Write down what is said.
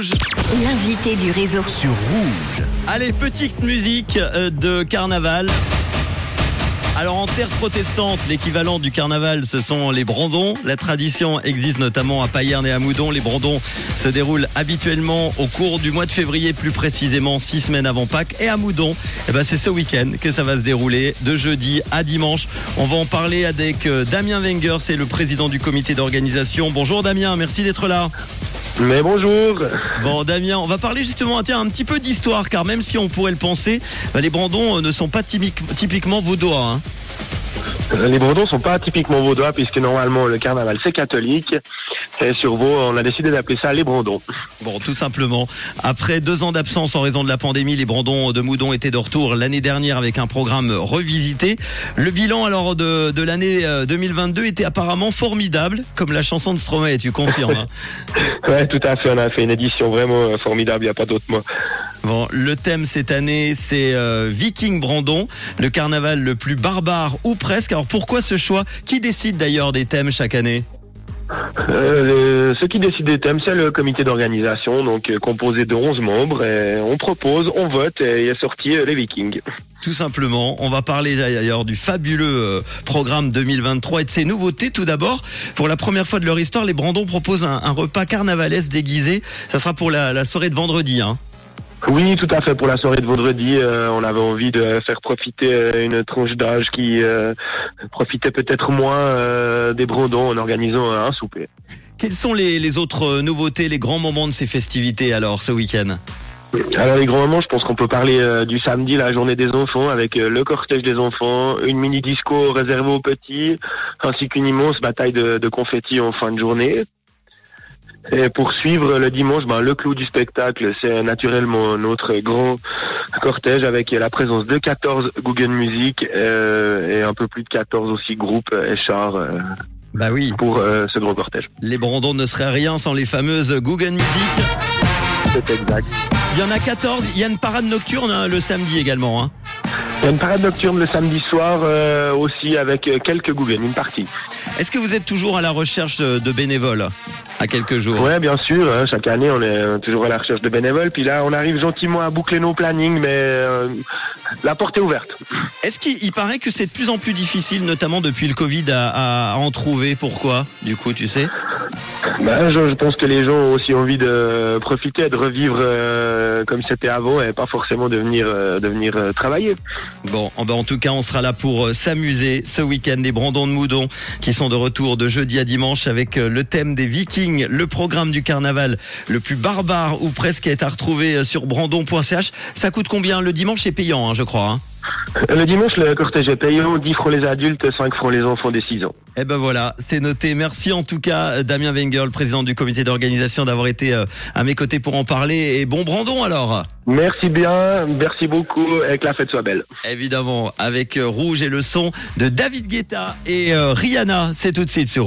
Rouge. L'invité du réseau. sur Rouge. Allez, petite musique euh, de carnaval. Alors en terre protestante, l'équivalent du carnaval, ce sont les brandons. La tradition existe notamment à Payerne et à Moudon. Les brandons se déroulent habituellement au cours du mois de février, plus précisément six semaines avant Pâques. Et à Moudon, eh ben, c'est ce week-end que ça va se dérouler, de jeudi à dimanche. On va en parler avec euh, Damien Wenger, c'est le président du comité d'organisation. Bonjour Damien, merci d'être là. Mais bonjour. Bon Damien, on va parler justement un petit peu d'histoire car même si on pourrait le penser, bah, les Brandons euh, ne sont pas typique- typiquement vaudois. hein. Euh, Les Brandons sont pas typiquement vaudois puisque normalement le carnaval c'est catholique. Et sur Vaud, on a décidé d'appeler ça les Brandons. Bon, tout simplement. Après deux ans d'absence en raison de la pandémie, les Brandons de Moudon étaient de retour l'année dernière avec un programme revisité. Le bilan alors de, de l'année euh, 2022 était apparemment formidable, comme la chanson de Stromae, tu confirmes. hein. Ouais, tout à fait. On a fait une édition vraiment euh, formidable. Il n'y a pas d'autre mot. Bon, le thème cette année, c'est euh, Viking Brandon, le carnaval le plus barbare ou presque. Alors pourquoi ce choix? Qui décide d'ailleurs des thèmes chaque année? Euh, ce qui décide des thèmes, c'est le comité d'organisation, donc euh, composé de 11 membres. Et on propose, on vote et il est sorti euh, les Vikings. Tout simplement, on va parler d'ailleurs du fabuleux programme 2023 et de ses nouveautés. Tout d'abord, pour la première fois de leur histoire, les Brandons proposent un, un repas carnavalesque déguisé. Ça sera pour la, la soirée de vendredi. Hein. Oui, tout à fait. Pour la soirée de vendredi, euh, on avait envie de faire profiter euh, une tranche d'âge qui euh, profitait peut-être moins euh, des Brandons en organisant un souper. Quelles sont les, les autres nouveautés, les grands moments de ces festivités alors ce week-end? Alors les grands moments, je pense qu'on peut parler euh, du samedi, la journée des enfants, avec euh, le cortège des enfants, une mini disco réservée aux petits, ainsi qu'une immense bataille de, de confettis en fin de journée. Et pour suivre le dimanche, ben, le clou du spectacle, c'est naturellement notre grand cortège avec la présence de 14 Google Music euh, et un peu plus de 14 aussi groupes et chars euh, Bah oui, pour euh, ce grand cortège. les Brandons ne seraient rien sans les fameuses Google Music. C'est exact. Il y en a 14, il y a une parade nocturne hein, le samedi également. Hein. Il y a une parade nocturne le samedi soir euh, aussi avec euh, quelques Google, une partie. Est-ce que vous êtes toujours à la recherche de bénévoles? À quelques jours Ouais, bien sûr. hein, chaque année, on est toujours à la recherche de bénévoles. Puis là, on arrive gentiment à boucler nos plannings, mais euh, la porte est ouverte. Est-ce qu'il il paraît que c'est de plus en plus difficile, notamment depuis le Covid, à, à en trouver? Pourquoi Du coup, tu sais? Ben, je, pense que les gens ont aussi envie de profiter, de revivre euh, comme c'était avant, et pas forcément de venir, euh, de venir euh, travailler. Bon, en, ben, en tout cas, on sera là pour s'amuser ce week-end. Les Brandons de Moudon qui sont de retour de jeudi à dimanche avec le thème des Vikings, le programme du carnaval le plus barbare ou presque est à retrouver sur brandon.ch. Ça coûte combien? Le dimanche, c'est payant, hein, je crois. hein Le dimanche, le cortège est payant, 10 francs les adultes, 5 francs les enfants des 6 ans. Eh ben voilà, c'est noté. Merci en tout cas, Damien Wenger, le président du comité d'organisation, d'avoir été euh, à mes côtés pour en parler. Et bon Brandon alors Merci bien, merci beaucoup, et que la fête soit belle. Évidemment, avec euh, Rouge et le son de David Guetta et euh, Rihanna. C'est tout de suite sur.